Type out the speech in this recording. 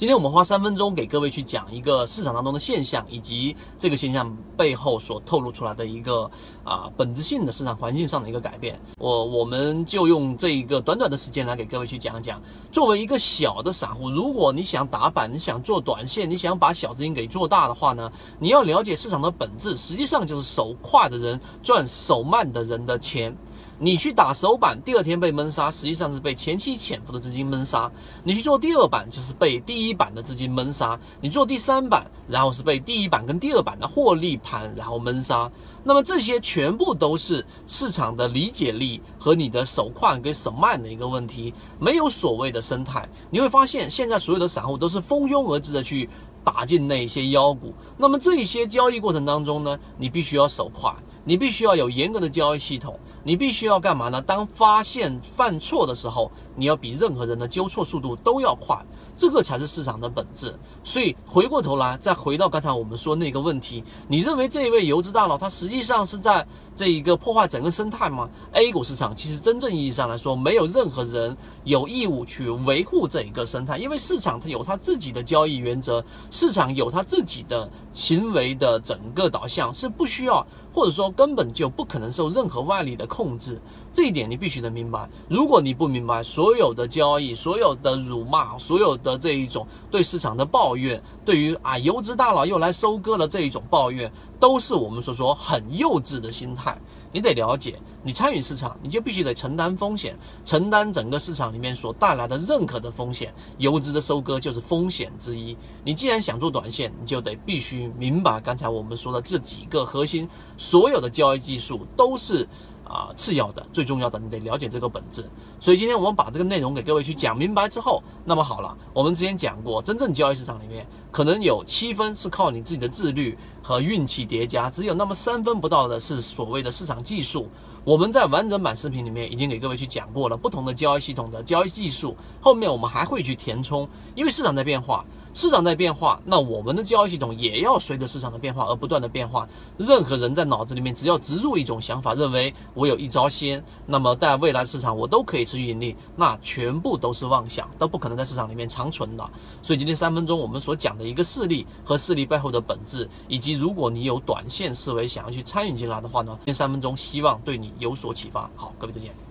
今天我们花三分钟给各位去讲一个市场当中的现象，以及这个现象背后所透露出来的一个啊本质性的市场环境上的一个改变。我我们就用这一个短短的时间来给各位去讲讲。作为一个小的散户，如果你想打板，你想做短线，你想把小资金给做大的话呢，你要了解市场的本质，实际上就是手快的人赚手慢的人的钱。你去打首板，第二天被闷杀，实际上是被前期潜伏的资金闷杀；你去做第二板，就是被第一板的资金闷杀；你做第三板，然后是被第一板跟第二板的获利盘然后闷杀。那么这些全部都是市场的理解力和你的手快跟手慢的一个问题，没有所谓的生态。你会发现，现在所有的散户都是蜂拥而至的去打进那些妖股。那么这些交易过程当中呢，你必须要手快。你必须要有严格的交易系统，你必须要干嘛呢？当发现犯错的时候，你要比任何人的纠错速度都要快。这个才是市场的本质，所以回过头来，再回到刚才我们说那个问题，你认为这一位游资大佬他实际上是在这一个破坏整个生态吗？A 股市场其实真正意义上来说，没有任何人有义务去维护这一个生态，因为市场它有它自己的交易原则，市场有它自己的行为的整个导向，是不需要或者说根本就不可能受任何外力的控制。这一点你必须得明白。如果你不明白，所所有的交易、所有的辱骂、所有的这一种对市场的抱怨，对于啊游资大佬又来收割了这一种抱怨，都是我们所说很幼稚的心态。你得了解，你参与市场，你就必须得承担风险，承担整个市场里面所带来的任何的风险。游资的收割就是风险之一。你既然想做短线，你就得必须明白刚才我们说的这几个核心，所有的交易技术都是。啊，次要的，最重要的，你得了解这个本质。所以今天我们把这个内容给各位去讲明白之后，那么好了，我们之前讲过，真正交易市场里面可能有七分是靠你自己的自律和运气叠加，只有那么三分不到的是所谓的市场技术。我们在完整版视频里面已经给各位去讲过了不同的交易系统的交易技术，后面我们还会去填充，因为市场在变化。市场在变化，那我们的交易系统也要随着市场的变化而不断的变化。任何人在脑子里面只要植入一种想法，认为我有一招鲜，那么在未来市场我都可以持续盈利，那全部都是妄想，都不可能在市场里面长存的。所以今天三分钟我们所讲的一个事例和事例背后的本质，以及如果你有短线思维想要去参与进来的话呢，今天三分钟希望对你有所启发。好，各位再见。